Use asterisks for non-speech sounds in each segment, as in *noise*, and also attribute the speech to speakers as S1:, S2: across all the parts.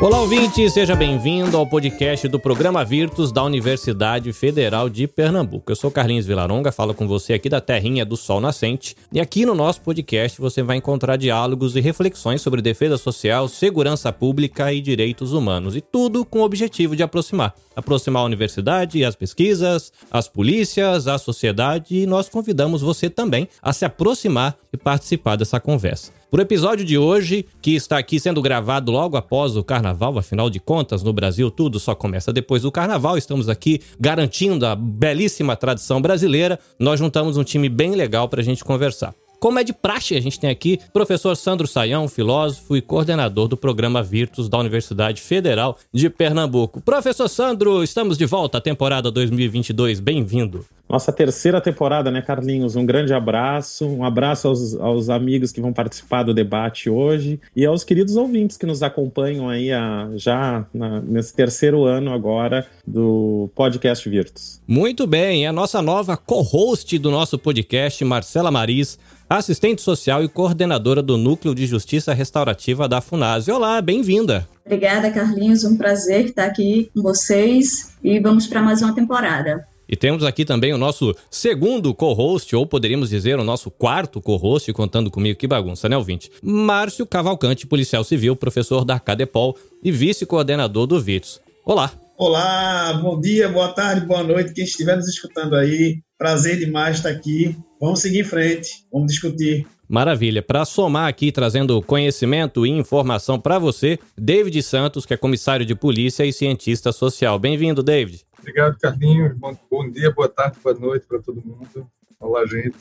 S1: Olá, ouvinte, seja bem-vindo ao podcast do programa Virtus da Universidade Federal de Pernambuco. Eu sou Carlinhos Vilaronga, falo com você aqui da terrinha do Sol Nascente. E aqui no nosso podcast você vai encontrar diálogos e reflexões sobre defesa social, segurança pública e direitos humanos. E tudo com o objetivo de aproximar. Aproximar a universidade, as pesquisas, as polícias, a sociedade. E nós convidamos você também a se aproximar e participar dessa conversa. Pro episódio de hoje, que está aqui sendo gravado logo após o carnaval, afinal de contas, no Brasil tudo só começa depois do carnaval. Estamos aqui garantindo a belíssima tradição brasileira. Nós juntamos um time bem legal para a gente conversar. Como é de praxe, a gente tem aqui professor Sandro Saião, filósofo e coordenador do programa Virtus da Universidade Federal de Pernambuco. Professor Sandro, estamos de volta à temporada 2022. Bem-vindo.
S2: Nossa terceira temporada, né, Carlinhos? Um grande abraço, um abraço aos, aos, amigos que vão participar do debate hoje e aos queridos ouvintes que nos acompanham aí a, já na, nesse terceiro ano agora do podcast Virtus.
S1: Muito bem, é a nossa nova co-host do nosso podcast, Marcela Maris, assistente social e coordenadora do Núcleo de Justiça Restaurativa da FUNASE. Olá, bem-vinda.
S3: Obrigada, Carlinhos, um prazer estar aqui com vocês e vamos para mais uma temporada.
S1: E temos aqui também o nosso segundo co-host, ou poderíamos dizer o nosso quarto co-host, contando comigo, que bagunça, né, ouvinte? Márcio Cavalcante, policial civil, professor da Cadepol e vice-coordenador do VITS. Olá!
S4: Olá, bom dia, boa tarde, boa noite, quem estiver nos escutando aí. Prazer demais estar aqui. Vamos seguir em frente, vamos discutir.
S1: Maravilha. Para somar aqui, trazendo conhecimento e informação para você, David Santos, que é comissário de polícia e cientista social. Bem-vindo, David.
S5: Obrigado, Carlinhos. Bom, bom dia, boa tarde, boa noite para todo mundo. Olá, gente.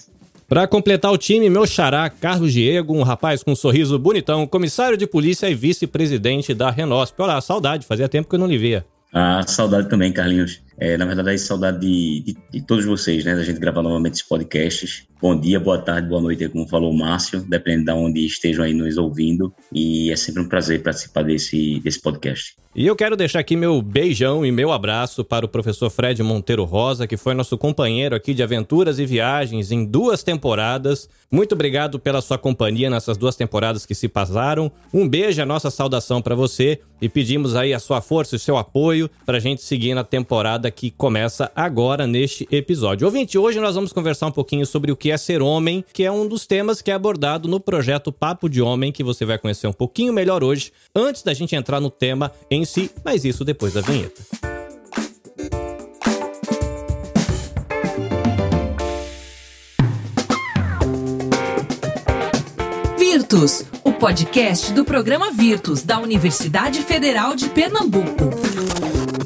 S1: Para completar o time, meu xará, Carlos Diego, um rapaz com um sorriso bonitão, comissário de polícia e vice-presidente da Renosp. Olá, saudade, fazia tempo que eu não lhe via.
S6: Ah, saudade também, Carlinhos. É, na verdade, é saudade de, de, de, todos vocês, né? Da gente gravar novamente esses podcasts. Bom dia, boa tarde, boa noite, como falou o Márcio, dependendo de onde estejam aí nos ouvindo. E é sempre um prazer participar desse, desse podcast.
S1: E eu quero deixar aqui meu beijão e meu abraço para o professor Fred Monteiro Rosa, que foi nosso companheiro aqui de aventuras e viagens em duas temporadas. Muito obrigado pela sua companhia nessas duas temporadas que se passaram. Um beijo, a nossa saudação para você e pedimos aí a sua força e o seu apoio para a gente seguir na temporada que começa agora neste episódio. Ouvinte, hoje nós vamos conversar um pouquinho sobre o que é ser homem, que é um dos temas que é abordado no projeto Papo de Homem, que você vai conhecer um pouquinho melhor hoje, antes da gente entrar no tema em si, mas isso depois da vinheta.
S7: Virtus, o podcast do programa Virtus da Universidade Federal de Pernambuco.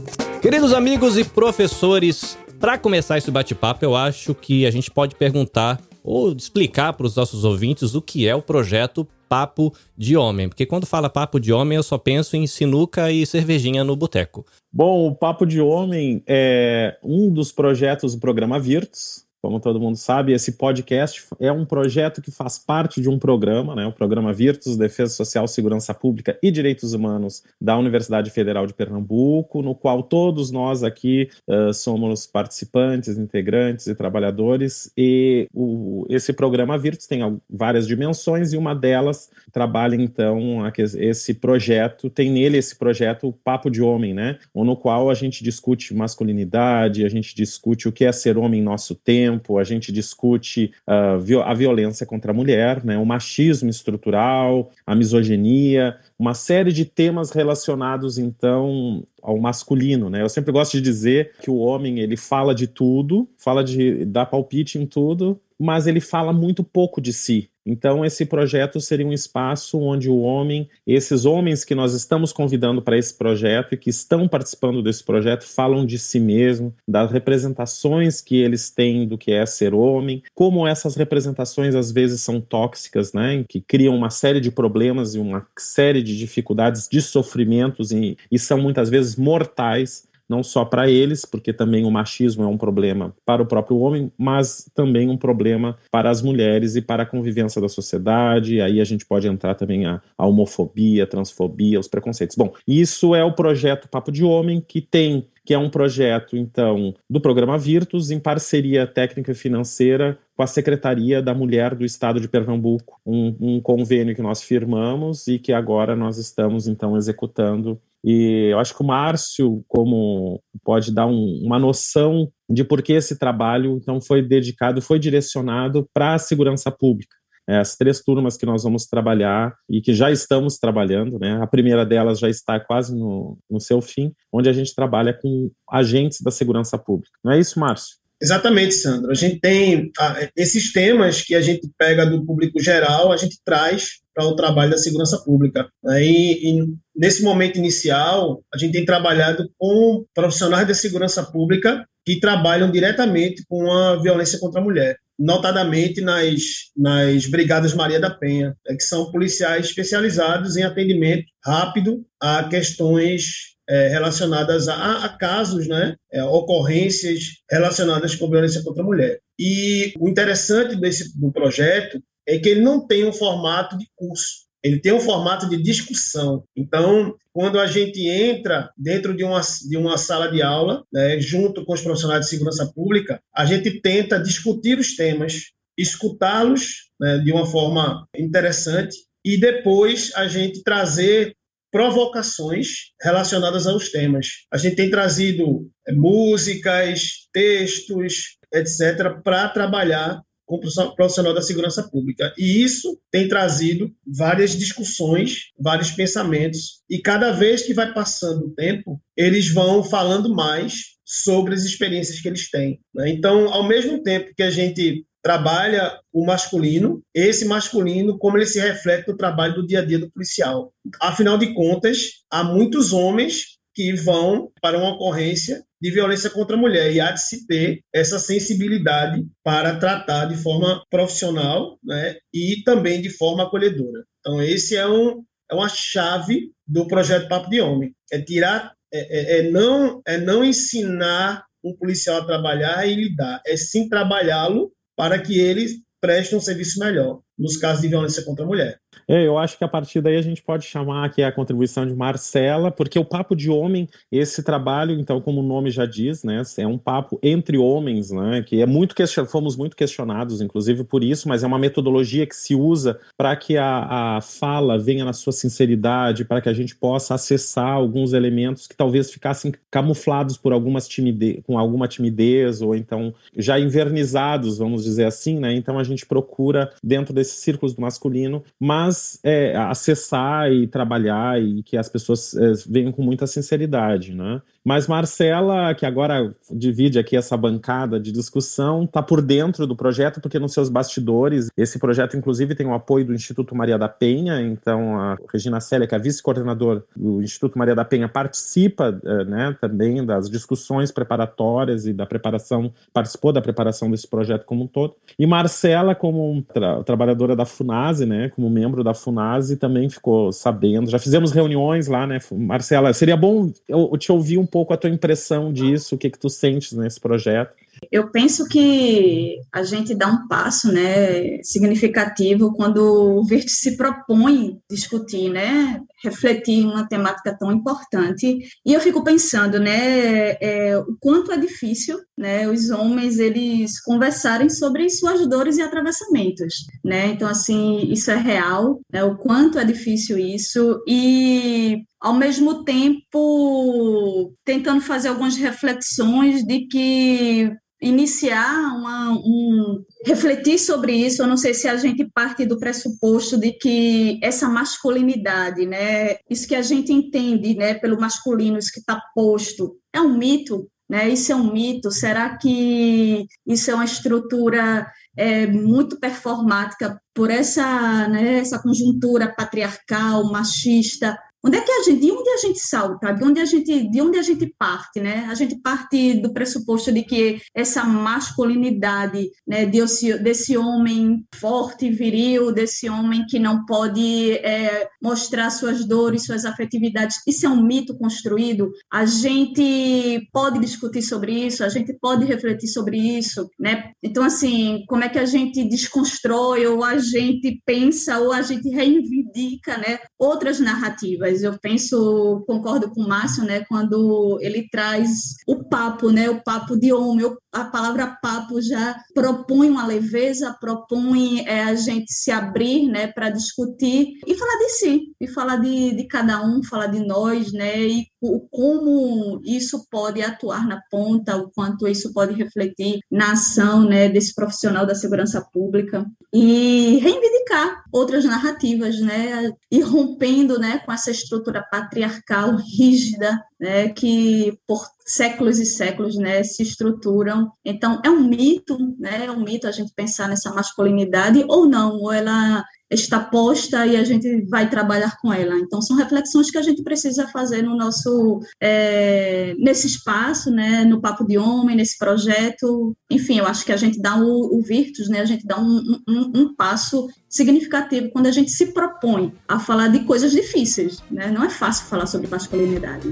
S1: Queridos amigos e professores, para começar esse bate-papo, eu acho que a gente pode perguntar ou explicar para os nossos ouvintes o que é o projeto Papo de Homem. Porque quando fala Papo de Homem, eu só penso em sinuca e cervejinha no boteco.
S2: Bom, o Papo de Homem é um dos projetos do programa Virtus, como todo mundo sabe, esse podcast é um projeto que faz parte de um programa, né, o programa Virtus, Defesa Social, Segurança Pública e Direitos Humanos da Universidade Federal de Pernambuco, no qual todos nós aqui uh, somos participantes, integrantes e trabalhadores. E o, esse programa Virtus tem várias dimensões e uma delas trabalha então esse projeto, tem nele esse projeto Papo de Homem, né, no qual a gente discute masculinidade, a gente discute o que é ser homem em nosso tempo tempo, a gente discute uh, a violência contra a mulher, né, o machismo estrutural, a misoginia, uma série de temas relacionados então ao masculino, né? Eu sempre gosto de dizer que o homem ele fala de tudo, fala de dar palpite em tudo, mas ele fala muito pouco de si. Então, esse projeto seria um espaço onde o homem, esses homens que nós estamos convidando para esse projeto e que estão participando desse projeto, falam de si mesmo, das representações que eles têm do que é ser homem, como essas representações às vezes são tóxicas, né? Que criam uma série de problemas e uma série de dificuldades, de sofrimentos e, e são muitas vezes mortais não só para eles, porque também o machismo é um problema para o próprio homem, mas também um problema para as mulheres e para a convivência da sociedade. Aí a gente pode entrar também a, a homofobia, a transfobia, os preconceitos. Bom, isso é o projeto Papo de Homem, que tem que é um projeto, então, do programa Virtus, em parceria técnica e financeira com a Secretaria da Mulher do Estado de Pernambuco, um, um convênio que nós firmamos e que agora nós estamos então executando e eu acho que o Márcio, como pode dar um, uma noção de por que esse trabalho então foi dedicado, foi direcionado para a segurança pública. É, as três turmas que nós vamos trabalhar e que já estamos trabalhando, né? A primeira delas já está quase no, no seu fim, onde a gente trabalha com agentes da segurança pública. Não é isso, Márcio?
S4: Exatamente, Sandro. A gente tem ah, esses temas que a gente pega do público geral, a gente traz para o trabalho da segurança pública. E, e, nesse momento inicial, a gente tem trabalhado com profissionais da segurança pública que trabalham diretamente com a violência contra a mulher, notadamente nas, nas Brigadas Maria da Penha, né, que são policiais especializados em atendimento rápido a questões é, relacionadas a, a, casos, né, é, ocorrências relacionadas com violência contra a mulher. E o interessante desse do projeto é que ele não tem um formato de curso, ele tem um formato de discussão. Então, quando a gente entra dentro de uma, de uma sala de aula, né, junto com os profissionais de segurança pública, a gente tenta discutir os temas, escutá-los né, de uma forma interessante e depois a gente trazer provocações relacionadas aos temas. A gente tem trazido é, músicas, textos, etc., para trabalhar com o profissional da segurança pública. E isso tem trazido várias discussões, vários pensamentos, e cada vez que vai passando o tempo, eles vão falando mais sobre as experiências que eles têm. Né? Então, ao mesmo tempo que a gente trabalha o masculino, esse masculino, como ele se reflete no trabalho do dia a dia do policial. Afinal de contas, há muitos homens que vão para uma ocorrência de violência contra a mulher. E há de se ter essa sensibilidade para tratar de forma profissional né, e também de forma acolhedora. Então, esse é, um, é uma chave do projeto Papo de Homem, é tirar, é, é, é não, é não ensinar um policial a trabalhar e lidar, é sim trabalhá-lo para que eles prestem um serviço melhor nos casos de violência contra a mulher.
S2: É, eu acho que a partir daí a gente pode chamar aqui a contribuição de Marcela, porque o Papo de Homem, esse trabalho, então, como o nome já diz, né, é um papo entre homens, né, que é muito question... fomos muito questionados, inclusive por isso, mas é uma metodologia que se usa para que a, a fala venha na sua sinceridade, para que a gente possa acessar alguns elementos que talvez ficassem camuflados por algumas timidez, com alguma timidez, ou então já invernizados, vamos dizer assim, né, então a gente procura, dentro desses círculos do masculino, mas é, acessar e trabalhar e que as pessoas é, venham com muita sinceridade, né? Mas Marcela, que agora divide aqui essa bancada de discussão, está por dentro do projeto, porque nos seus bastidores, esse projeto, inclusive, tem o apoio do Instituto Maria da Penha, então a Regina Célia, que é vice-coordenadora do Instituto Maria da Penha, participa eh, né, também das discussões preparatórias e da preparação, participou da preparação desse projeto como um todo. E Marcela, como tra trabalhadora da FUNASE, né, como membro da FUNASE, também ficou sabendo. Já fizemos reuniões lá, né, Marcela? Seria bom eu te ouvir um pouco a tua impressão disso, o que, que tu sentes nesse projeto.
S3: Eu penso que a gente dá um passo né, significativo quando o VIRT se propõe discutir, né, refletir uma temática tão importante. E eu fico pensando né, é, o quanto é difícil né, os homens eles conversarem sobre suas dores e atravessamentos. Né? Então, assim, isso é real, né, o quanto é difícil isso. E ao mesmo tempo tentando fazer algumas reflexões de que iniciar uma, um refletir sobre isso. Eu não sei se a gente parte do pressuposto de que essa masculinidade, né, isso que a gente entende, né, pelo masculino, isso que está posto, é um mito, né? Isso é um mito. Será que isso é uma estrutura é, muito performática por essa, né, essa conjuntura patriarcal, machista, Onde é que a gente, de onde a gente salta, de onde a gente, de onde a gente parte, né? A gente parte do pressuposto de que essa masculinidade, né, desse, desse homem forte, viril, desse homem que não pode é, mostrar suas dores, suas afetividades, isso é um mito construído. A gente pode discutir sobre isso, a gente pode refletir sobre isso, né? Então, assim, como é que a gente desconstrói ou a gente pensa ou a gente reivindica, né, outras narrativas? Eu penso, concordo com o Márcio, né, quando ele traz o papo, né, o papo de homem. A palavra papo já propõe uma leveza, propõe é, a gente se abrir, né, para discutir e falar de si, e falar de, de cada um, falar de nós, né, e o, como isso pode atuar na ponta, o quanto isso pode refletir na ação, né, desse profissional da segurança pública e reivindicar outras narrativas, né, e rompendo, né, com essa estrutura patriarcal rígida, né, que por séculos e séculos, né, se estruturam. Então, é um mito, né, é um mito a gente pensar nessa masculinidade ou não, ou ela está posta e a gente vai trabalhar com ela. Então, são reflexões que a gente precisa fazer no nosso, é, nesse espaço, né, no Papo de Homem, nesse projeto. Enfim, eu acho que a gente dá o, o Virtus, né, a gente dá um, um, um passo significativo quando a gente se propõe a falar de coisas difíceis. Né? Não é fácil falar sobre masculinidade.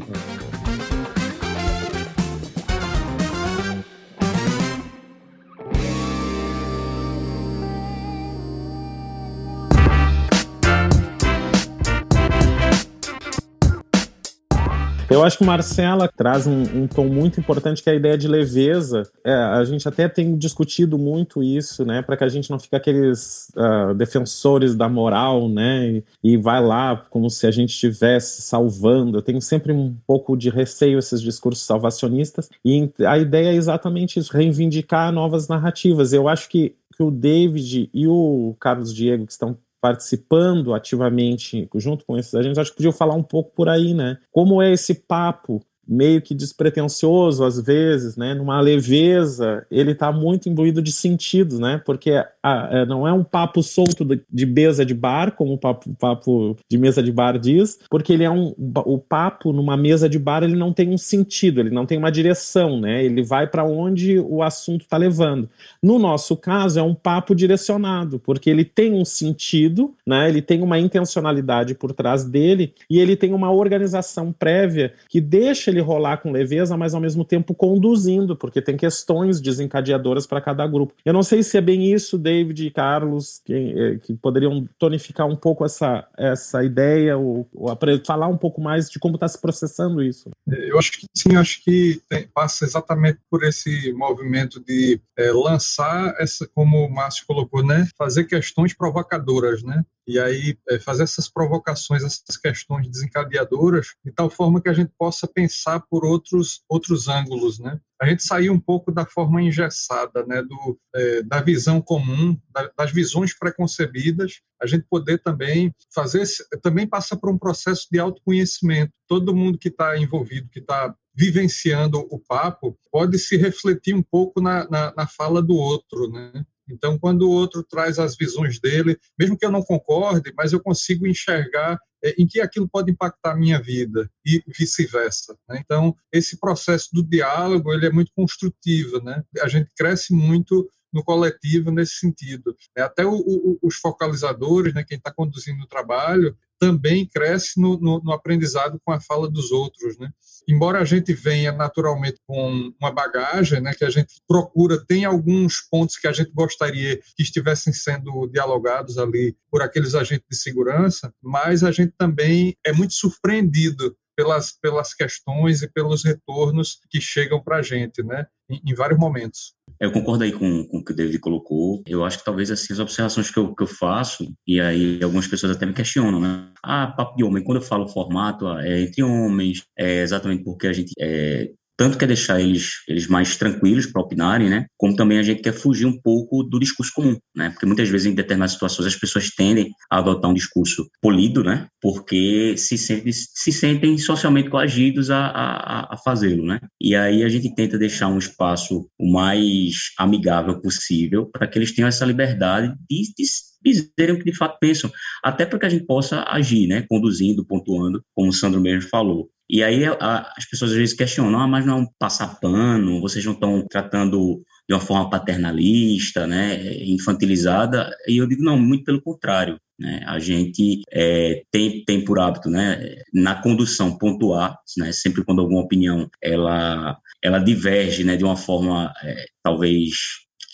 S2: Eu acho que Marcela traz um, um, tom muito importante que é a ideia de leveza. É, a gente até tem discutido muito isso, né, para que a gente não fique aqueles uh, defensores da moral, né, e, e, vai lá como se a gente estivesse salvando. Eu tenho sempre um pouco de receio esses discursos salvacionistas e a ideia é exatamente isso, reivindicar novas narrativas. Eu acho que, que o David e o Carlos Diego que estão participando ativamente junto com esses agentes, acho que podiam falar um pouco por aí, né? Como é esse papo meio que despretensioso às vezes, né, numa leveza, ele está muito imbuído de sentidos, né, porque a, a, não é um papo solto de, de mesa de bar, como o papo, papo de mesa de bar diz, porque ele é um, o papo numa mesa de bar ele não tem um sentido, ele não tem uma direção, né, ele vai para onde o assunto está levando. No nosso caso é um papo direcionado, porque ele tem um sentido, né, ele tem uma intencionalidade por trás dele e ele tem uma organização prévia que deixa ele rolar com leveza, mas ao mesmo tempo conduzindo, porque tem questões desencadeadoras para cada grupo. Eu não sei se é bem isso, David e Carlos, que, é, que poderiam tonificar um pouco essa, essa ideia ou, ou falar um pouco mais de como está se processando isso.
S5: Eu acho que sim, acho que tem, passa exatamente por esse movimento de é, lançar essa, como o Márcio colocou, né, fazer questões provocadoras, né? E aí é, fazer essas provocações, essas questões desencadeadoras, de tal forma que a gente possa pensar por outros, outros ângulos, né? A gente sair um pouco da forma engessada, né, do, é, da visão comum, da, das visões preconcebidas, a gente poder também fazer, também passa por um processo de autoconhecimento. Todo mundo que está envolvido, que está vivenciando o papo, pode se refletir um pouco na, na, na fala do outro, né? Então, quando o outro traz as visões dele, mesmo que eu não concorde, mas eu consigo enxergar é, em que aquilo pode impactar a minha vida e vice-versa. Né? Então, esse processo do diálogo ele é muito construtivo. Né? A gente cresce muito no coletivo nesse sentido. É, até o, o, os focalizadores, né, quem está conduzindo o trabalho, também cresce no, no, no, aprendizado com a fala dos outros. Né? embora a gente venha naturalmente com uma bagagem, né, que a gente procura, tem alguns pontos que a gente gostaria que estivessem sendo dialogados ali por aqueles agentes de segurança, mas a gente também é muito surpreendido pelas, pelas questões e pelos retornos que chegam para a gente, né, em, em vários momentos.
S6: Eu concordo aí com, com o que o David colocou. Eu acho que talvez assim, as observações que eu, que eu faço, e aí algumas pessoas até me questionam, né? Ah, papo de homem, quando eu falo formato, é entre homens, é exatamente porque a gente é, tanto quer deixar eles, eles mais tranquilos para opinarem, né? Como também a gente quer fugir um pouco do discurso comum, né? Porque muitas vezes em determinadas situações as pessoas tendem a adotar um discurso polido, né? Porque se sentem, se sentem socialmente coagidos a, a, a fazê-lo, né? E aí a gente tenta deixar um espaço o mais amigável possível para que eles tenham essa liberdade de, de dizerem o que de fato pensam, até para que a gente possa agir, né, conduzindo, pontuando, como o Sandro mesmo falou. E aí a, as pessoas às vezes questionam, ah, mas não é um passar vocês não estão tratando de uma forma paternalista, né, infantilizada, e eu digo, não, muito pelo contrário, né, a gente é, tem, tem por hábito, né, na condução pontuar, né, sempre quando alguma opinião ela, ela diverge, né, de uma forma é, talvez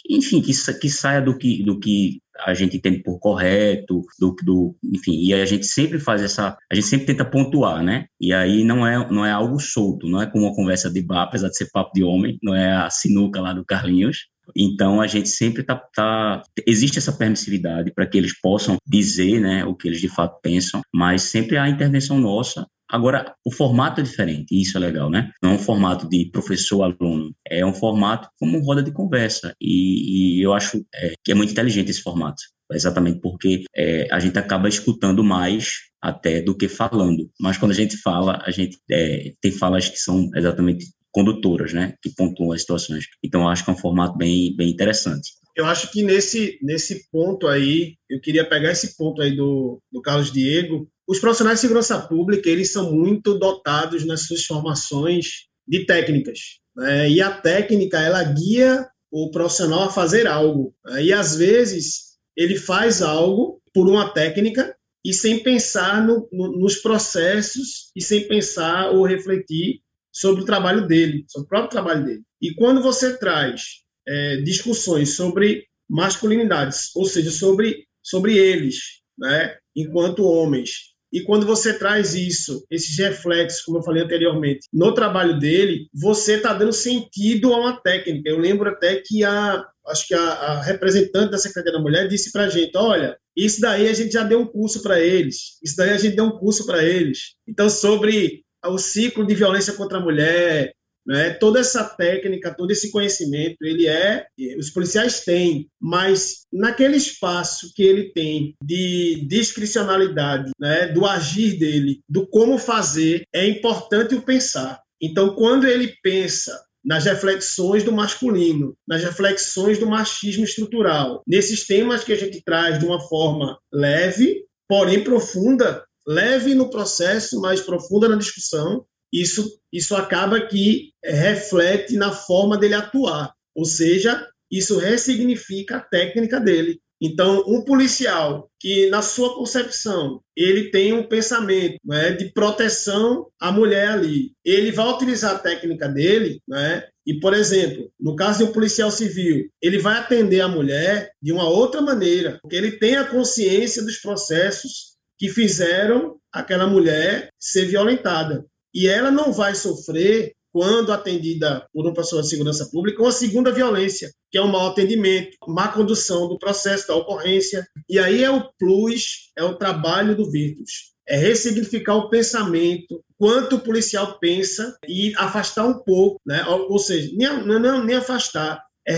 S6: enfim, que, que saia do que, do que a gente entende por correto, do, do, enfim, e a gente sempre faz essa, a gente sempre tenta pontuar, né? E aí não é, não é algo solto, não é como uma conversa de bar, apesar de ser papo de homem, não é a sinuca lá do Carlinhos, então a gente sempre tá, tá existe essa permissividade para que eles possam dizer, né, o que eles de fato pensam, mas sempre há intervenção nossa Agora, o formato é diferente, e isso é legal, né? Não é um formato de professor-aluno, é um formato como roda de conversa. E, e eu acho é, que é muito inteligente esse formato, exatamente porque é, a gente acaba escutando mais até do que falando. Mas quando a gente fala, a gente é, tem falas que são exatamente condutoras, né? Que pontuam as situações. Então, eu acho que é um formato bem, bem interessante.
S4: Eu acho que nesse, nesse ponto aí, eu queria pegar esse ponto aí do, do Carlos Diego os profissionais de segurança pública, eles são muito dotados nas suas formações de técnicas. Né? E a técnica, ela guia o profissional a fazer algo. Né? E, às vezes, ele faz algo por uma técnica e sem pensar no, no, nos processos e sem pensar ou refletir sobre o trabalho dele, sobre o próprio trabalho dele. E quando você traz é, discussões sobre masculinidades, ou seja, sobre, sobre eles, né, enquanto homens, e quando você traz isso, esses reflexos, como eu falei anteriormente, no trabalho dele, você está dando sentido a uma técnica. Eu lembro até que a, acho que a, a representante da Secretaria da Mulher disse para a gente, olha, isso daí a gente já deu um curso para eles, isso daí a gente deu um curso para eles. Então, sobre o ciclo de violência contra a mulher, né? Toda essa técnica, todo esse conhecimento, ele é, os policiais têm, mas naquele espaço que ele tem de discricionalidade, né? do agir dele, do como fazer, é importante o pensar. Então, quando ele pensa nas reflexões do masculino, nas reflexões do machismo estrutural, nesses temas que a gente traz de uma forma leve, porém profunda, leve no processo, mas profunda na discussão, isso, isso acaba que reflete na forma dele atuar, ou seja, isso ressignifica a técnica dele. Então, um policial que, na sua concepção, ele tem um pensamento né, de proteção à mulher ali, ele vai utilizar a técnica dele, né, e, por exemplo, no caso de um policial civil, ele vai atender a mulher de uma outra maneira, porque ele tem a consciência dos processos que fizeram aquela mulher ser violentada e ela não vai sofrer quando atendida por uma pessoa de segurança pública, uma segunda violência, que é um mau atendimento, má condução do processo, da ocorrência. E aí é o plus, é o trabalho do Virtus. É ressignificar o pensamento, quanto o policial pensa e afastar um pouco, né? ou seja, nem, não, nem afastar, é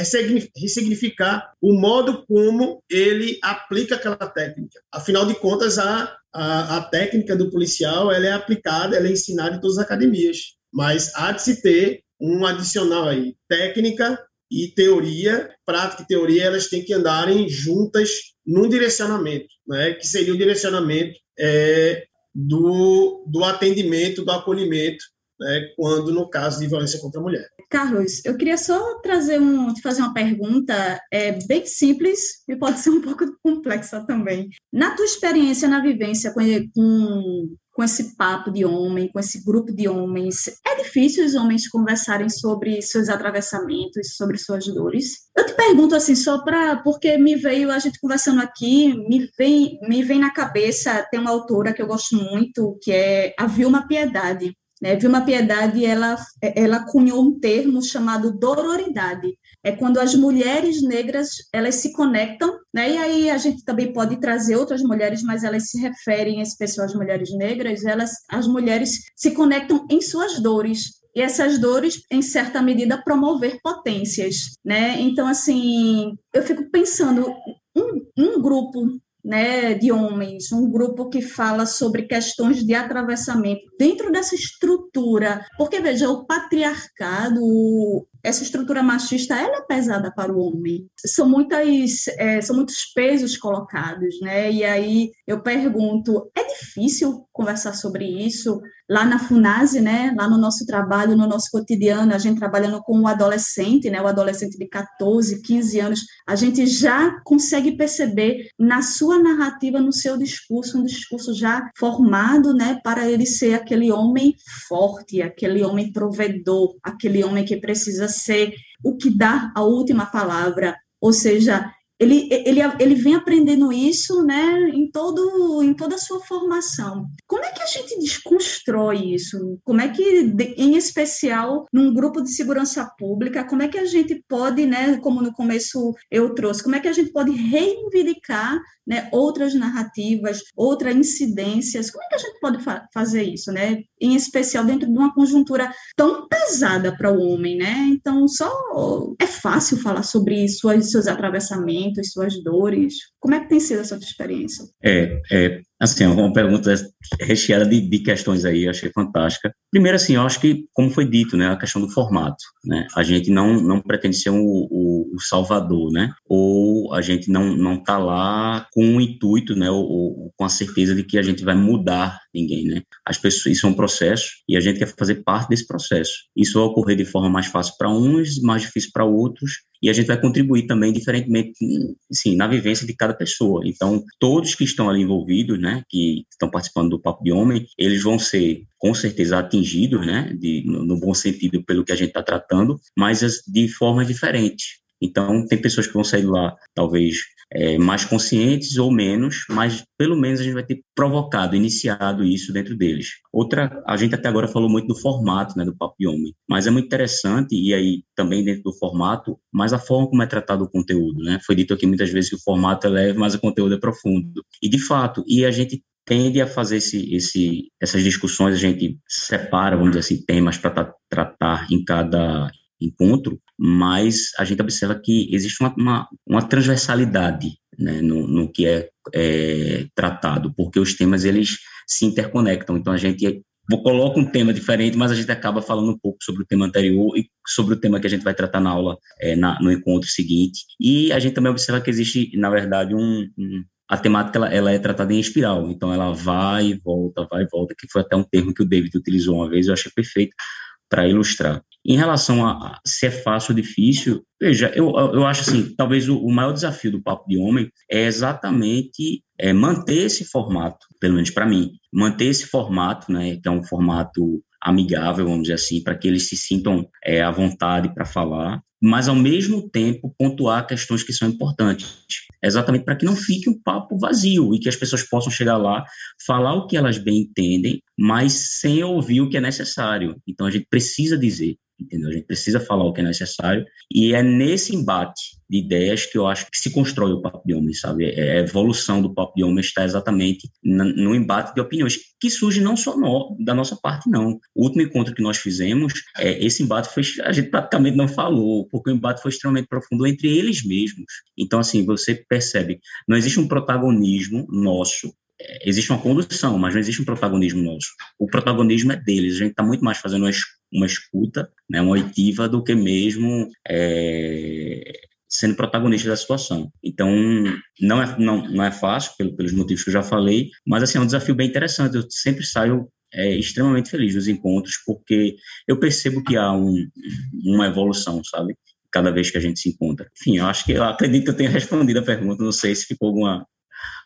S4: ressignificar o modo como ele aplica aquela técnica. Afinal de contas, a a, a técnica do policial ela é aplicada, ela é ensinada em todas as academias, mas há de se ter um adicional aí, técnica e teoria, prática e teoria, elas têm que andarem juntas num direcionamento, né, que seria o direcionamento é, do, do atendimento, do acolhimento, né, quando no caso de violência contra a mulher.
S3: Carlos, eu queria só trazer um, te fazer uma pergunta é, bem simples e pode ser um *laughs* pouco complexa também. Na tua experiência, na vivência com, com, com esse papo de homem, com esse grupo de homens, é difícil os homens conversarem sobre seus atravessamentos, sobre suas dores? Eu te pergunto assim, só para porque me veio a gente conversando aqui, me vem, me vem na cabeça, tem uma autora que eu gosto muito, que é a Vilma Piedade. Né? Vilma Piedade, ela, ela cunhou um termo chamado dororidade. É quando as mulheres negras, elas se conectam, né? e aí a gente também pode trazer outras mulheres, mas elas se referem pessoal, as mulheres negras, elas, as mulheres se conectam em suas dores, e essas dores, em certa medida, promover potências, né? Então, assim, eu fico pensando, um, um grupo né, de homens, um grupo que fala sobre questões de atravessamento dentro dessa estrutura, porque veja, o patriarcado, essa estrutura machista, ela é pesada para o homem. São muitas, é, são muitos pesos colocados, né? E aí eu pergunto, é difícil conversar sobre isso lá na Funase, né? Lá no nosso trabalho, no nosso cotidiano, a gente trabalhando com o adolescente, né? O adolescente de 14, 15 anos, a gente já consegue perceber na sua narrativa, no seu discurso, um discurso já formado, né? Para ele ser aquele homem forte, aquele homem provedor, aquele homem que precisa ser o que dá a última palavra, ou seja, ele, ele, ele vem aprendendo isso né, em, todo, em toda a sua formação. Como é que a gente desconstrói isso? Como é que, em especial, num grupo de segurança pública, como é que a gente pode, né, como no começo eu trouxe, como é que a gente pode reivindicar né, outras narrativas, outras incidências? Como é que a gente pode fa fazer isso, né? Em especial dentro de uma conjuntura tão pesada para o homem, né? Então, só é fácil falar sobre suas, seus atravessamentos, suas dores. Como é que tem sido essa sua experiência?
S6: É, é Assim, é uma pergunta recheada de, de questões aí, achei fantástica. Primeiro, assim, eu acho que, como foi dito, né, a questão do formato, né, a gente não, não pretende ser o, salvador, né, ou a gente não não tá lá com o intuito, né, ou, ou, com a certeza de que a gente vai mudar ninguém, né. As pessoas, isso é um processo e a gente quer fazer parte desse processo. Isso vai ocorrer de forma mais fácil para uns, mais difícil para outros, e a gente vai contribuir também diferentemente, sim, na vivência de cada pessoa. Então, todos que estão ali envolvidos, né, que estão participando do Papo de Homem, eles vão ser com certeza atingidos, né, de, no, no bom sentido pelo que a gente está tratando, mas de formas diferentes. Então, tem pessoas que vão sair lá, talvez é, mais conscientes ou menos, mas pelo menos a gente vai ter provocado, iniciado isso dentro deles. Outra, a gente até agora falou muito do formato, né, do Homem, mas é muito interessante, e aí também dentro do formato, mas a forma como é tratado o conteúdo, né? Foi dito aqui muitas vezes que o formato é leve, mas o conteúdo é profundo. E de fato, e a gente tende a fazer esse, esse, essas discussões, a gente separa, vamos dizer assim, temas para tratar em cada encontro, mas a gente observa que existe uma, uma, uma transversalidade né, no, no, que é, é, tratado, porque os temas eles se interconectam. Então a gente coloca um tema diferente, mas a gente acaba falando um pouco sobre o tema anterior e sobre o tema que a gente vai tratar na aula, é, na, no encontro seguinte. E a gente também observa que existe, na verdade, um, um a temática ela, ela, é tratada em espiral, então ela vai e volta, vai e volta, que foi até um termo que o David utilizou uma vez, eu achei perfeito para ilustrar. Em relação a, se é fácil ou difícil, veja, eu, eu acho assim, talvez o, o maior desafio do Papo de Homem é exatamente é, manter esse formato, pelo menos para mim, manter esse formato, né, que é um formato amigável, vamos dizer assim, para que eles se sintam é, à vontade para falar, mas ao mesmo tempo pontuar questões que são importantes, exatamente para que não fique um papo vazio e que as pessoas possam chegar lá, falar o que elas bem entendem, mas sem ouvir o que é necessário. Então a gente precisa dizer entendeu? A gente precisa falar o que é necessário e é nesse embate de ideias que eu acho que se constrói o papo de homem, sabe? É, a evolução do papo de homem está exatamente no embate de opiniões que surge não só no, da nossa parte, não. O último encontro que nós fizemos, é, esse embate foi, a gente praticamente não falou, porque o embate foi extremamente profundo entre eles mesmos. Então, assim, você percebe, não existe um protagonismo nosso existe uma condução, mas não existe um protagonismo nosso. O protagonismo é deles. A gente está muito mais fazendo uma, uma escuta, né, uma oitiva, do que mesmo é, sendo protagonista da situação. Então, não é, não, não é fácil, pelo, pelos motivos que eu já falei, mas assim, é um desafio bem interessante. Eu sempre saio é, extremamente feliz dos encontros, porque eu percebo que há um, uma evolução, sabe? Cada vez que a gente se encontra. Enfim, eu acho que eu acredito que eu tenha respondido a pergunta, não sei se ficou alguma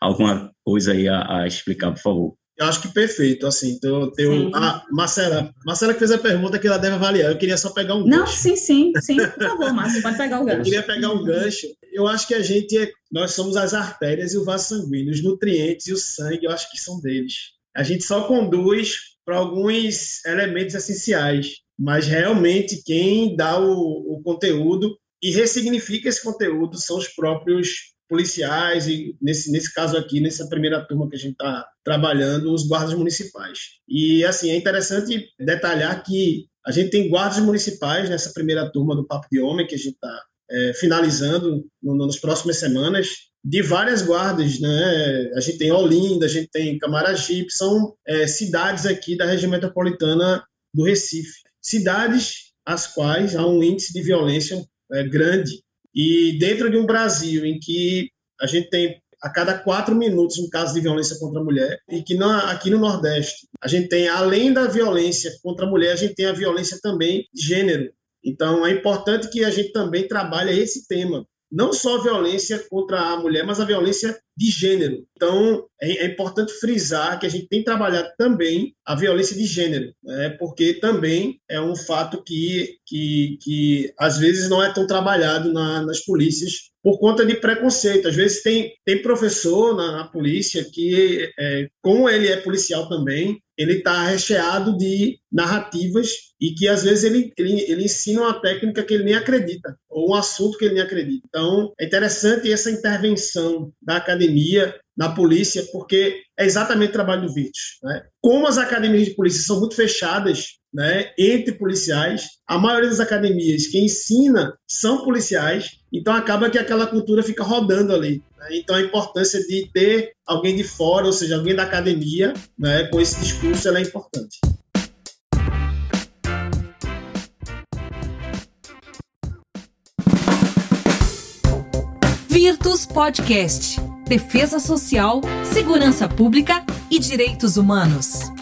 S6: alguma coisa aí a, a explicar, por favor.
S4: Eu acho que perfeito, assim, então, tenho, a Marcela, Marcela que fez a pergunta que ela deve avaliar, eu queria só pegar um
S3: Não, gancho. sim, sim, sim, por favor, Márcio, pode pegar o gancho.
S4: Eu queria pegar um gancho, eu acho que a gente, é, nós somos as artérias e o vaso sanguíneo, os nutrientes e o sangue, eu acho que são deles. A gente só conduz para alguns elementos essenciais, mas realmente quem dá o, o conteúdo e ressignifica esse conteúdo são os próprios policiais e, nesse, nesse caso aqui, nessa primeira turma que a gente está trabalhando, os guardas municipais. E, assim, é interessante detalhar que a gente tem guardas municipais nessa primeira turma do Papo de Homem, que a gente está é, finalizando no, nas próximas semanas, de várias guardas, né? A gente tem Olinda, a gente tem Camaragipe, são é, cidades aqui da região metropolitana do Recife. Cidades as quais há um índice de violência é, grande e dentro de um Brasil em que a gente tem a cada quatro minutos um caso de violência contra a mulher, e que aqui no Nordeste a gente tem, além da violência contra a mulher, a gente tem a violência também de gênero. Então é importante que a gente também trabalhe esse tema não só a violência contra a mulher, mas a violência de gênero. Então, é, é, importante frisar que a gente tem trabalhado também a violência de gênero, né? porque também é um fato que, que, que às vezes não é tão trabalhado na, nas polícias por conta de preconceito. Às vezes tem, tem professor na, na polícia que, é, como ele é policial também, ele está recheado de narrativas e que às vezes ele, ele, ele ensina uma técnica que ele nem acredita, ou um assunto que ele nem acredita. Então, é interessante essa intervenção da academia na polícia, porque é exatamente o trabalho do Virtus. Né? Como as academias de polícia são muito fechadas né, entre policiais, a maioria das academias que ensina são policiais, então acaba que aquela cultura fica rodando ali. Né? Então a importância de ter alguém de fora, ou seja, alguém da academia, né, com esse discurso, é importante.
S7: Virtus Podcast defesa social, segurança pública e direitos humanos.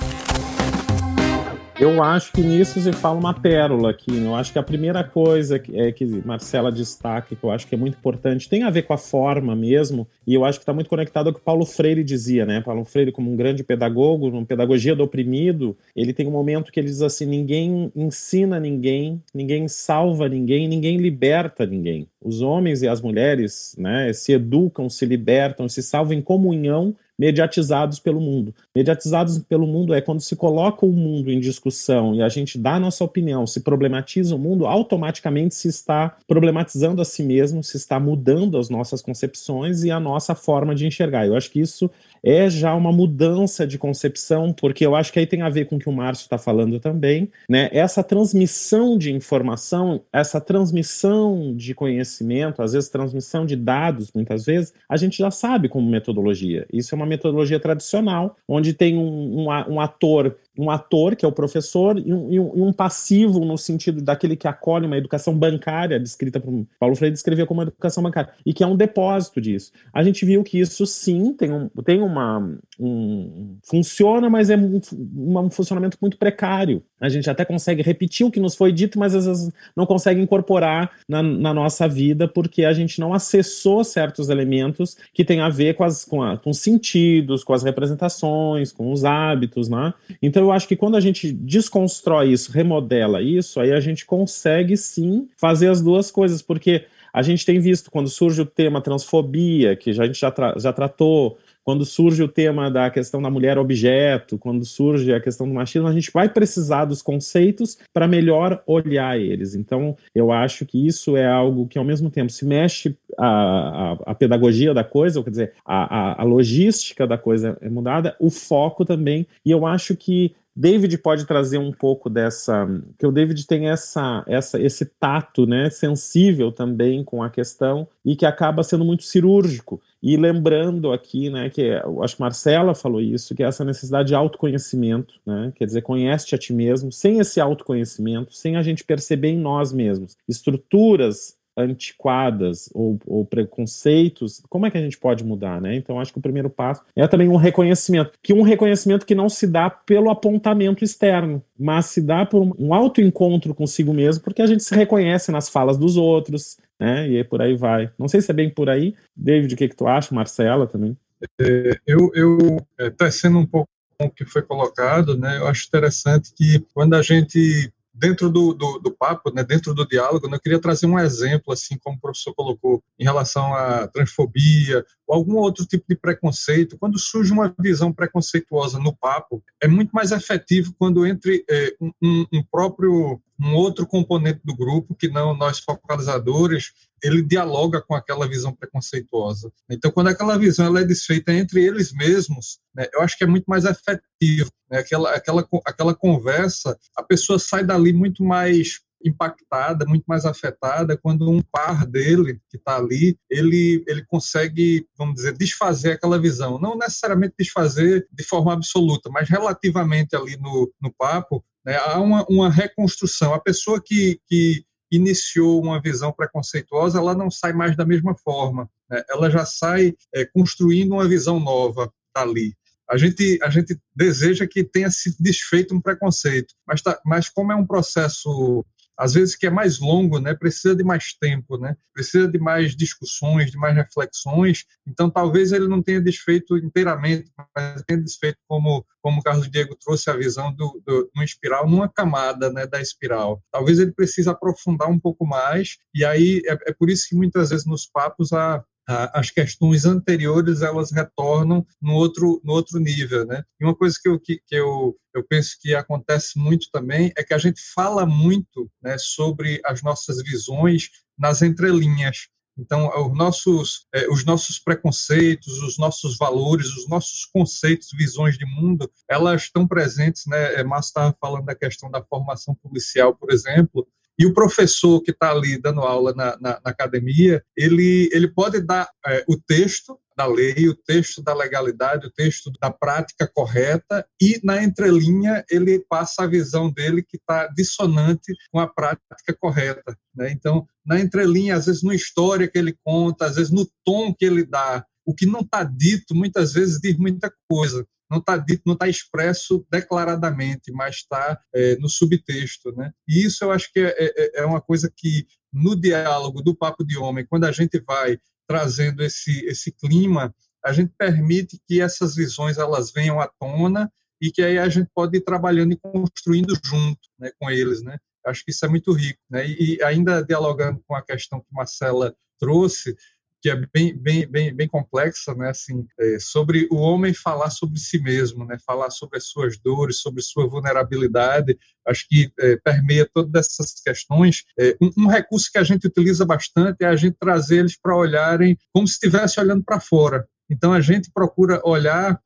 S2: Eu acho que nisso se fala uma pérola aqui. Né? Eu acho que a primeira coisa que, é, que Marcela destaca, que eu acho que é muito importante, tem a ver com a forma mesmo, e eu acho que está muito conectado ao que Paulo Freire dizia, né? Paulo Freire, como um grande pedagogo, uma pedagogia do oprimido, ele tem um momento que ele diz assim: ninguém ensina ninguém, ninguém salva ninguém, ninguém liberta ninguém. Os homens e as mulheres né, se educam, se libertam, se salvam em comunhão mediatizados pelo mundo. Mediatizados pelo mundo é quando se coloca o mundo em discussão e a gente dá a nossa opinião, se problematiza o mundo, automaticamente se está problematizando a si mesmo, se está mudando as nossas concepções e a nossa forma de enxergar. Eu acho que isso é já uma mudança de concepção, porque eu acho que aí tem a ver com o que o Márcio está falando também, né? Essa transmissão de informação, essa transmissão de conhecimento, às vezes transmissão de dados, muitas vezes, a gente já sabe como metodologia. Isso é uma metodologia tradicional, onde tem um, um, um ator um ator, que é o professor, e um, e um, passivo no sentido daquele que acolhe uma educação bancária, descrita por Paulo Freire descrevia como educação bancária, e que é um depósito disso. A gente viu que isso sim tem, um, tem uma. Um, funciona, mas é um, um funcionamento muito precário. A gente até consegue repetir o que nos foi dito, mas às vezes não consegue incorporar na, na nossa vida, porque a gente não acessou certos elementos que têm a ver com, as, com, a, com os sentidos, com as representações, com os hábitos, né? Então, eu acho que quando a gente desconstrói isso, remodela isso, aí a gente consegue sim fazer as duas coisas, porque a gente tem visto quando surge o tema transfobia, que a gente já, tra já tratou, quando surge o tema da questão da mulher objeto, quando surge a questão do machismo, a gente vai precisar dos conceitos para melhor olhar eles. Então, eu acho que isso é algo que, ao mesmo tempo, se mexe a, a, a pedagogia da coisa, quer dizer, a, a, a logística da coisa é mudada, o foco também, e eu acho que David pode trazer um pouco dessa, que o David tem essa, essa, esse tato, né, sensível também com a questão e que acaba sendo muito cirúrgico. E lembrando aqui, né, que acho que Marcela falou isso, que é essa necessidade de autoconhecimento, né, quer dizer, conhece a ti mesmo. Sem esse autoconhecimento, sem a gente perceber em nós mesmos estruturas antiquadas ou, ou, preconceitos, como é que a gente pode mudar, né? Então acho que o primeiro passo é também um reconhecimento, que um reconhecimento que não se dá pelo apontamento externo, mas se dá por um autoencontro consigo mesmo, porque a gente se reconhece nas falas dos outros, né? E aí por aí vai. Não sei se é bem por aí, David, o que, que tu acha, Marcela também?
S5: É, eu, eu é, tecendo um pouco o que foi colocado, né? Eu acho interessante que quando a gente dentro do, do, do, papo, né, dentro do diálogo, né, eu queria trazer um exemplo, assim como o professor colocou, em relação à transfobia algum outro tipo de preconceito. Quando surge uma visão preconceituosa no papo, é muito mais efetivo quando entre é, um, um próprio um outro componente do grupo, que não nós focalizadores, ele dialoga com aquela visão preconceituosa. Então, quando aquela visão ela é desfeita entre eles mesmos, né, eu acho que é muito mais efetivo. Né, aquela, aquela, aquela conversa, a pessoa sai dali muito mais impactada, muito mais afetada quando um par dele que está ali, ele ele consegue, vamos dizer, desfazer aquela visão, não necessariamente desfazer de forma absoluta, mas relativamente ali no, no papo, né, há uma, uma reconstrução. A pessoa que, que iniciou uma visão preconceituosa, ela não sai mais da mesma forma. Né? Ela já sai é, construindo uma visão nova ali. A gente, a gente deseja que tenha se desfeito um preconceito, mas, tá, mas como é um processo às vezes que é mais longo, né, precisa de mais tempo, né, precisa de mais discussões, de mais reflexões. Então, talvez ele não tenha desfeito inteiramente, mas tenha desfeito como como o Carlos Diego trouxe a visão do, do, espiral numa camada, né, da espiral. Talvez ele precise aprofundar um pouco mais. E aí é, é por isso que muitas vezes nos papos a as questões anteriores elas retornam no outro no outro nível, né? E uma coisa que eu que, que eu eu penso que acontece muito também é que a gente fala muito, né, sobre as nossas visões nas entrelinhas. Então, os nossos, é, os nossos preconceitos, os nossos valores, os nossos conceitos, visões de mundo, elas estão presentes, né? É, Márcio estava falando da questão da formação policial, por exemplo, e o professor que está ali dando aula na, na, na, academia, ele, ele pode dar é, o texto da lei, o texto da legalidade, o texto da prática correta, e na entrelinha ele passa a visão dele que está dissonante com a prática correta. Né? Então, na entrelinha, às vezes no história que ele conta, às vezes no tom que ele dá, o que não está dito muitas vezes diz muita coisa não está dito, não está expresso declaradamente, mas está é, no subtexto, né? E isso eu acho que é, é, é, uma coisa que no diálogo do papo de homem, quando a gente vai trazendo esse esse clima, a gente permite que essas visões elas venham à tona e que aí a gente pode ir trabalhando e construindo junto, né, com eles, né? Acho que isso é muito rico, né? E, e ainda dialogando com a questão que Marcela trouxe, que é bem, bem, bem, bem complexa, né? Assim, é, sobre o homem falar sobre si mesmo, né? Falar sobre as suas dores, sobre sua vulnerabilidade. Acho que é, permeia todas essas questões. É, um, um, recurso que a gente utiliza bastante é a gente trazer eles para olharem como se estivesse olhando para fora. Então a gente procura olhar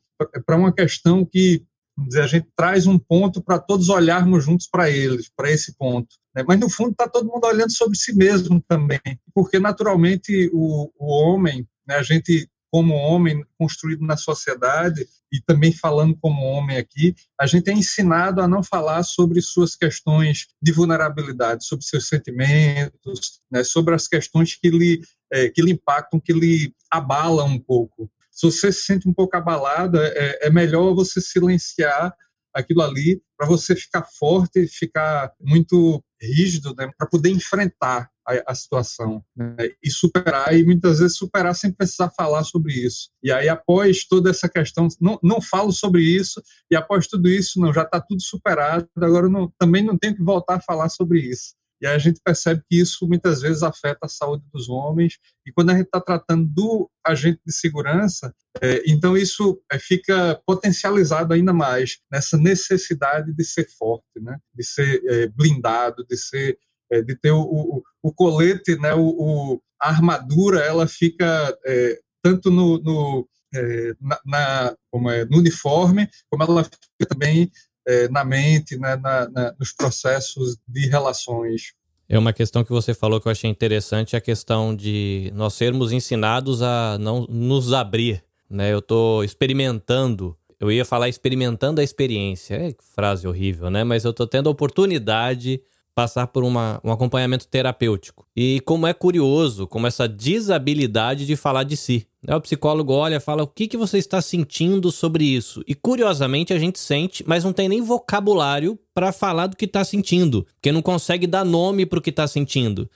S5: para uma questão que dizer, a gente traz um ponto para todos olharmos juntos para eles, para esse ponto. Né? Mas, no fundo, está todo mundo olhando sobre si mesmo também, porque, naturalmente, o, o homem, né, a gente, como homem construído na sociedade, e também falando como homem aqui, a gente é ensinado a não falar sobre suas questões de vulnerabilidade, sobre seus sentimentos, né, sobre as questões que lhe, é, que lhe impactam, que lhe abalam um pouco se você se sente um pouco abalado, é, é melhor você silenciar aquilo ali para você ficar forte, ficar muito rígido, né, para poder enfrentar a, a situação né, e superar, e muitas vezes superar sem precisar falar sobre isso. E aí, após toda essa questão, não, não falo sobre isso, e após tudo isso, não, já está tudo superado, agora não, também não tenho que voltar a falar sobre isso. E a gente percebe que isso muitas vezes afeta a saúde dos homens. E quando a gente está tratando do agente de segurança, é, então isso é, fica potencializado ainda mais nessa necessidade de ser forte, né? de ser é, blindado, de ser é, de ter o, o, o colete, né? O, o, a armadura, ela fica é, tanto no, no é, na, na, como é, no uniforme, como ela fica também é, na mente, né, na, na, nos processos de relações.
S1: É uma questão que você falou que eu achei interessante, a questão de nós sermos ensinados a não nos abrir. Né? Eu estou experimentando, eu ia falar experimentando a experiência, é frase horrível, né? Mas eu estou tendo a oportunidade passar por uma, um acompanhamento terapêutico. E como é curioso, como essa desabilidade de falar de si. O psicólogo olha fala o que, que você está sentindo sobre isso. E curiosamente a gente sente, mas não tem nem vocabulário para falar do que está sentindo, porque não consegue dar nome para *laughs* o que está sentindo.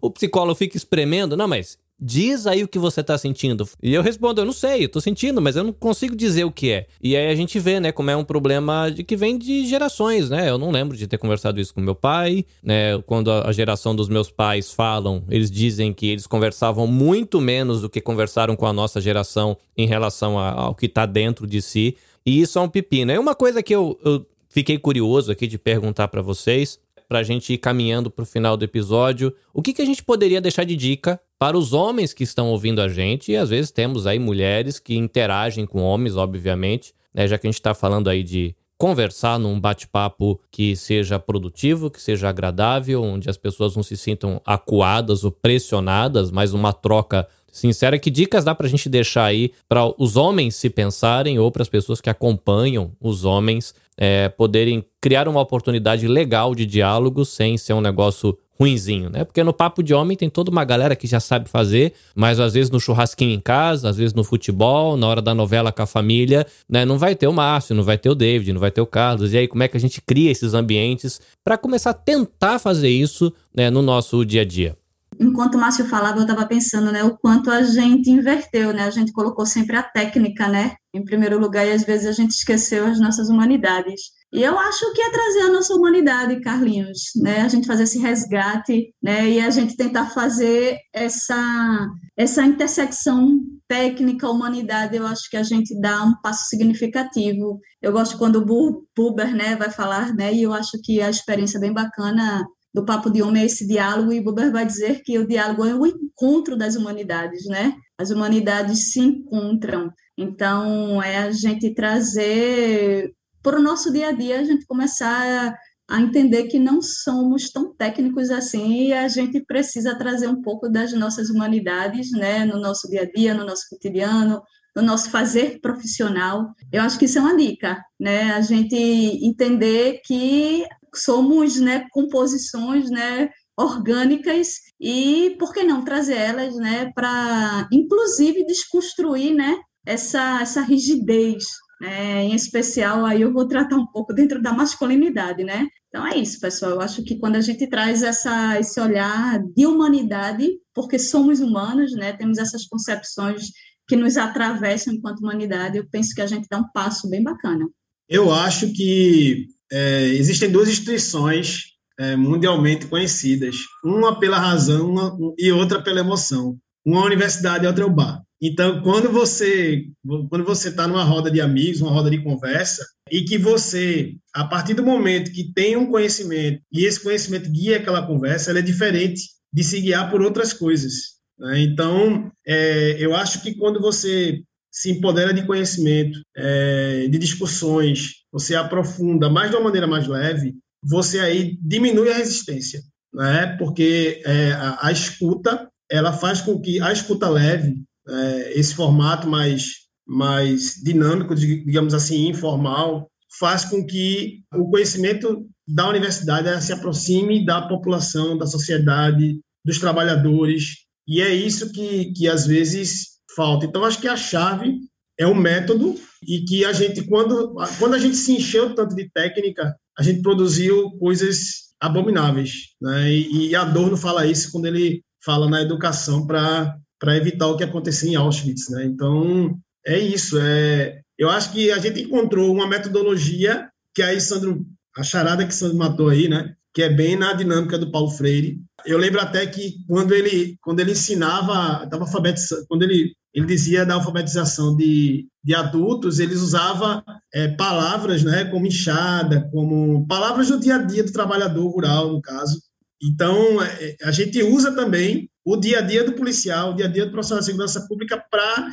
S1: O, o psicólogo fica espremendo, não, mas Diz aí o que você tá sentindo. E eu respondo, eu não sei, eu tô sentindo, mas eu não consigo dizer o que é. E aí a gente vê, né, como é um problema de que vem de gerações, né? Eu não lembro de ter conversado isso com meu pai, né? Quando a geração dos meus pais falam, eles dizem que eles conversavam muito menos do que conversaram com a nossa geração em relação ao que tá dentro de si. E isso é um pepino. É uma coisa que eu, eu fiquei curioso aqui de perguntar para vocês para a gente ir caminhando para o final do episódio, o que, que a gente poderia deixar de dica para os homens que estão ouvindo a gente, e às vezes temos aí mulheres que interagem com homens, obviamente, né, já que a gente está falando aí de conversar num bate-papo que seja produtivo, que seja agradável, onde as pessoas não se sintam acuadas ou pressionadas, mas uma troca sincera. Que dicas dá para a gente deixar aí para os homens se pensarem ou para as pessoas que acompanham os homens é, poderem criar uma oportunidade legal de diálogo sem ser um negócio ruinzinho, né? Porque no papo de homem tem toda uma galera que já sabe fazer, mas às vezes no churrasquinho em casa, às vezes no futebol, na hora da novela com a família, né? Não vai ter o Márcio, não vai ter o David, não vai ter o Carlos. E aí como é que a gente cria esses ambientes para começar a tentar fazer isso, né, no nosso dia a dia?
S3: Enquanto o Márcio falava, eu estava pensando, né, o quanto a gente inverteu, né, a gente colocou sempre a técnica, né, em primeiro lugar, e às vezes a gente esqueceu as nossas humanidades. E eu acho que é trazer a nossa humanidade, Carlinhos, né, a gente fazer esse resgate, né, e a gente tentar fazer essa, essa intersecção técnica, humanidade, eu acho que a gente dá um passo significativo. Eu gosto quando o Buber, né, vai falar, né, e eu acho que a experiência é bem bacana do Papo de Homem é esse diálogo, e Buber vai dizer que o diálogo é o encontro das humanidades, né? As humanidades se encontram. Então, é a gente trazer para o nosso dia a dia, a gente começar a, entender que não somos tão técnicos assim e a gente precisa trazer um pouco das nossas humanidades, né? No nosso dia a dia, no nosso cotidiano, no nosso fazer profissional. Eu acho que isso é uma dica, né? A gente entender que somos né, composições né, orgânicas e por que não trazer elas né, para, inclusive, desconstruir né, essa, essa rigidez. Né? Em especial, aí eu vou tratar um pouco dentro da masculinidade, né? Então é isso, pessoal. Eu acho que quando a gente traz essa, esse olhar de humanidade, porque somos humanos, né? Temos essas concepções que nos atravessam enquanto humanidade, eu penso que a gente dá um passo bem bacana.
S4: Eu acho que é, existem duas instituições é, mundialmente conhecidas, uma pela razão uma, e outra pela emoção. Uma é universidade e outra é o bar. Então, quando você quando você está numa roda de amigos, uma roda de conversa, e que você, a partir do momento que tem um conhecimento e esse conhecimento guia aquela conversa, ela é diferente de se guiar por outras coisas. Né? Então, é, eu acho que quando você se empodera de conhecimento, é, de discussões, você aprofunda mais de uma maneira mais leve, você aí diminui a resistência, né? Porque é, a, a, escuta ela faz com que a escuta leve, é, esse formato mais mais dinâmico, digamos assim, informal, faz com que o conhecimento da universidade se aproxime da população, da sociedade, dos trabalhadores, e é isso que, que às vezes falta. Então, acho que a chave é o método e que a gente, quando, quando a gente se encheu tanto de técnica, a gente produziu coisas abomináveis. Né? E, e Adorno fala isso quando ele fala na educação para evitar o que aconteceu em Auschwitz. Né? Então, é isso. É, eu acho que a gente encontrou uma metodologia que aí, Sandro, a charada que Sandro matou aí, né? Que é bem na dinâmica do Paulo Freire. Eu lembro até que quando ele, quando ele ensinava, estava quando ele ele dizia da alfabetização de, de adultos, eles usavam é, palavras, né, como inchada, como palavras do dia a dia do trabalhador rural, no caso. Então, é, a gente usa também o dia a dia do policial, o dia a dia do profissional de segurança pública para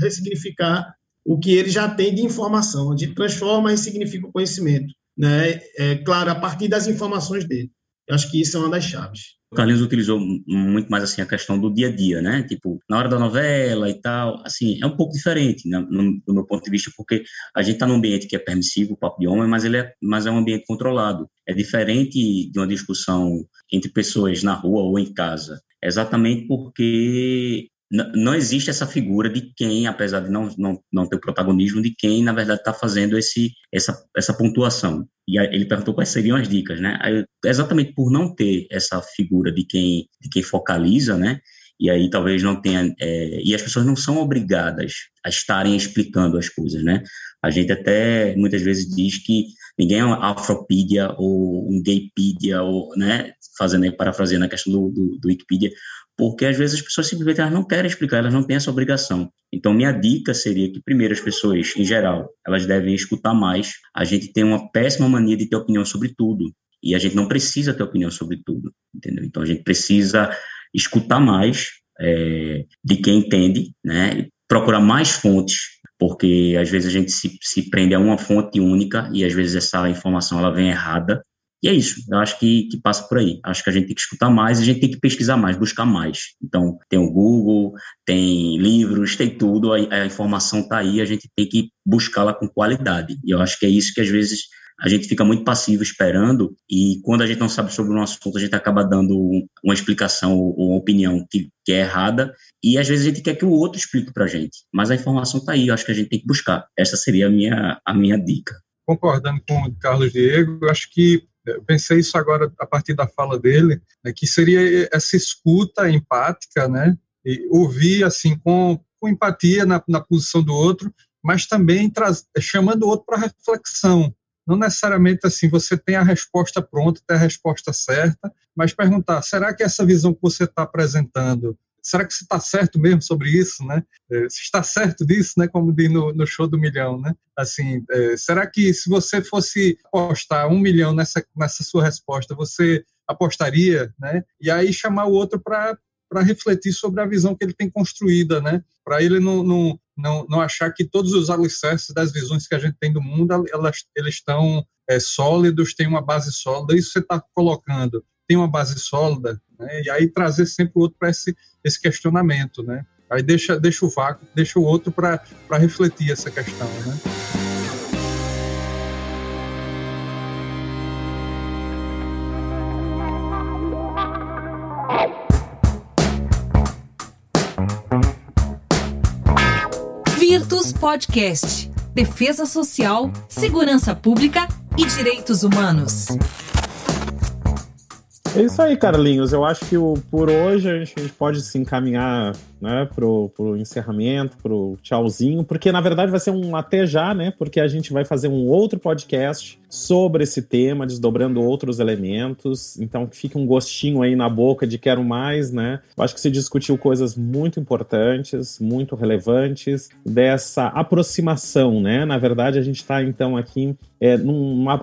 S4: ressignificar o que ele já tem de informação. A gente transforma e significa o conhecimento, né? É, claro, a partir das informações dele. Eu acho que isso é uma das chaves.
S6: O Carlinhos utilizou muito mais assim a questão do dia a dia, né? Tipo, na hora da novela e tal, assim, é um pouco diferente, né? no, do meu ponto de vista, porque a gente está num ambiente que é permissivo, papo de homem, mas ele é, mas é um ambiente controlado. É diferente de uma discussão entre pessoas na rua ou em casa, exatamente porque não existe essa figura de quem, apesar de não, não, não ter o protagonismo, de quem, na verdade, está fazendo esse, essa, essa pontuação. E ele perguntou quais seriam as dicas, né? Aí, exatamente por não ter essa figura de quem, de quem focaliza, né? E aí talvez não tenha... É, e as pessoas não são obrigadas a estarem explicando as coisas, né? A gente até muitas vezes diz que ninguém é uma afropídia ou um gaypedia, ou, né? Fazendo aí, parafraseando a questão do, do, do Wikipedia, porque às vezes as pessoas simplesmente elas não querem explicar, elas não têm essa obrigação. Então, minha dica seria que, primeiro, as pessoas, em geral, elas devem escutar mais. A gente tem uma péssima mania de ter opinião sobre tudo, e a gente não precisa ter opinião sobre tudo, entendeu? Então, a gente precisa escutar mais é, de quem entende, né? procurar mais fontes, porque às vezes a gente se, se prende a uma fonte única e às vezes essa informação ela vem errada e é isso, eu acho que, que passa por aí. Acho que a gente tem que escutar mais, a gente tem que pesquisar mais, buscar mais. Então, tem o Google, tem livros, tem tudo, a, a informação está aí, a gente tem que buscá-la com qualidade. E eu acho que é isso que às vezes a gente fica muito passivo esperando e quando a gente não sabe sobre um assunto, a gente acaba dando uma explicação ou uma opinião que, que é errada e às vezes a gente quer que o outro explique para a gente. Mas a informação está aí, eu acho que a gente tem que buscar. Essa seria a minha, a minha dica.
S5: Concordando com o Carlos Diego, eu acho que pensei isso agora a partir da fala dele, né, que seria essa escuta empática, né? E ouvir assim com, com empatia na, na posição do outro, mas também traz, chamando o outro para reflexão. Não necessariamente assim você tem a resposta pronta, tem a resposta certa, mas perguntar: será que essa visão que você está apresentando será que você está certo mesmo sobre isso, né? É, se está certo disso, né? Como diz no, no show do milhão, né? Assim, é, será que se você fosse apostar um milhão nessa, nessa sua resposta, você apostaria, né? E aí chamar o outro para para refletir sobre a visão que ele tem construída, né? Para ele não, não, não, não achar que todos os alicerces das visões que a gente tem do mundo, elas, eles estão é, sólidos, têm uma base sólida. Isso você está colocando tem uma base sólida, né? e aí trazer sempre o outro para esse, esse questionamento, né? Aí deixa, deixa o vácuo, deixa o outro para refletir essa questão, né?
S7: Virtus Podcast. Defesa Social, Segurança Pública e Direitos Humanos.
S2: É isso aí, Carlinhos. Eu acho que o, por hoje a gente, a gente pode se encaminhar né, pro, pro encerramento, pro tchauzinho, porque na verdade vai ser um até já, né? Porque a gente vai fazer um outro podcast sobre esse tema, desdobrando outros elementos. Então fique um gostinho aí na boca de quero mais, né? Eu acho que se discutiu coisas muito importantes, muito relevantes, dessa aproximação, né? Na verdade, a gente está então aqui é,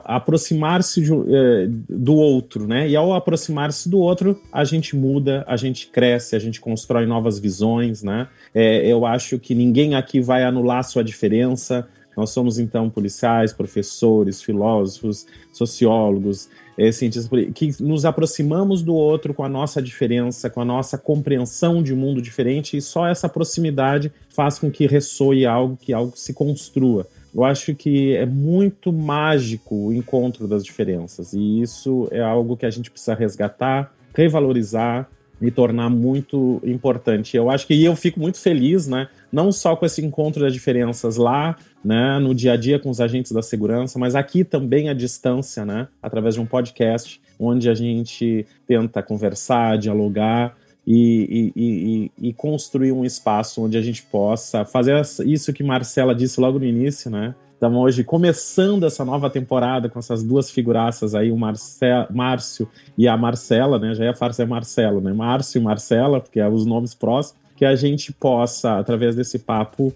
S2: aproximar-se é, do outro, né? E ao aproximar-se do outro, a gente muda, a gente cresce, a gente constrói novas visões visões, né? É, eu acho que ninguém aqui vai anular sua diferença. Nós somos, então, policiais, professores, filósofos, sociólogos, é, cientistas, que nos aproximamos do outro com a nossa diferença, com a nossa compreensão de um mundo diferente, e só essa proximidade faz com que ressoe algo, que algo se construa. Eu acho que é muito mágico o encontro das diferenças, e isso é algo que a gente precisa resgatar, revalorizar me tornar muito importante. Eu acho que eu fico muito feliz, né? Não só com esse encontro das diferenças lá, né, no dia a dia com os agentes da segurança, mas aqui também à distância, né, através de um podcast, onde a gente tenta conversar, dialogar e, e, e, e construir um espaço onde a gente possa fazer isso que Marcela disse logo no início, né? Estamos hoje começando essa nova temporada com essas duas figuraças aí, o Marce Márcio e a Marcela, né? Já ia fazer Marcelo, né? Márcio e Marcela, porque é os nomes próximos, que a gente possa, através desse papo,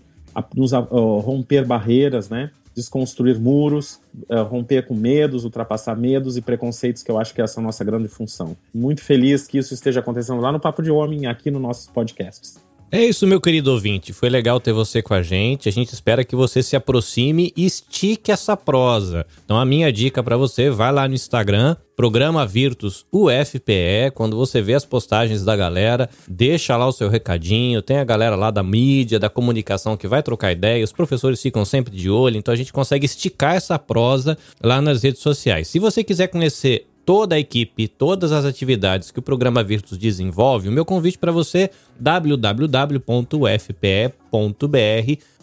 S2: nos romper barreiras, né? Desconstruir muros, uh, romper com medos, ultrapassar medos e preconceitos, que eu acho que essa é a nossa grande função. Muito feliz que isso esteja acontecendo lá no Papo de Homem, aqui no nossos podcasts.
S1: É isso, meu querido ouvinte. Foi legal ter você com a gente. A gente espera que você se aproxime e estique essa prosa. Então, a minha dica para você, vai lá no Instagram, Programa Virtus UFPE. Quando você vê as postagens da galera, deixa lá o seu recadinho. Tem a galera lá da mídia, da comunicação que vai trocar ideia. Os professores ficam sempre de olho, então a gente consegue esticar essa prosa lá nas redes sociais. Se você quiser conhecer toda a equipe, todas as atividades que o programa Virtus desenvolve, o meu convite para você www.ufpe.br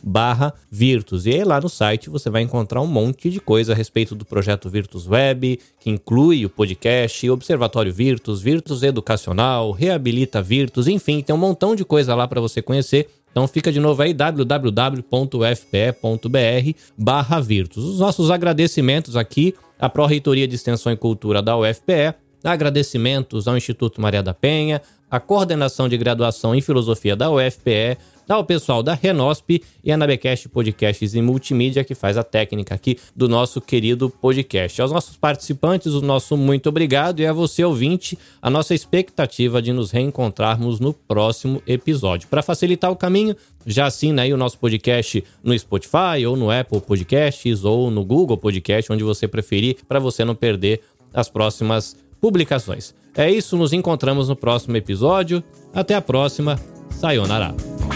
S1: barra Virtus. E aí lá no site você vai encontrar um monte de coisa a respeito do projeto Virtus Web, que inclui o podcast, Observatório Virtus, Virtus Educacional, Reabilita Virtus, enfim, tem um montão de coisa lá para você conhecer. Então fica de novo aí www.fpe.br barra Virtus. Os nossos agradecimentos aqui à Pró-Reitoria de Extensão e Cultura da UFPE, agradecimentos ao Instituto Maria da Penha, à Coordenação de Graduação em Filosofia da UFPE, ao pessoal da Renosp e a Nabecast Podcasts e Multimídia, que faz a técnica aqui do nosso querido podcast. Aos nossos participantes, o nosso muito obrigado e a você, ouvinte, a nossa expectativa de nos reencontrarmos no próximo episódio. Para facilitar o caminho, já assina aí o nosso podcast no Spotify ou no Apple Podcasts ou no Google Podcast, onde você preferir, para você não perder as próximas publicações. É isso, nos encontramos no próximo episódio. Até a próxima. Sayonara.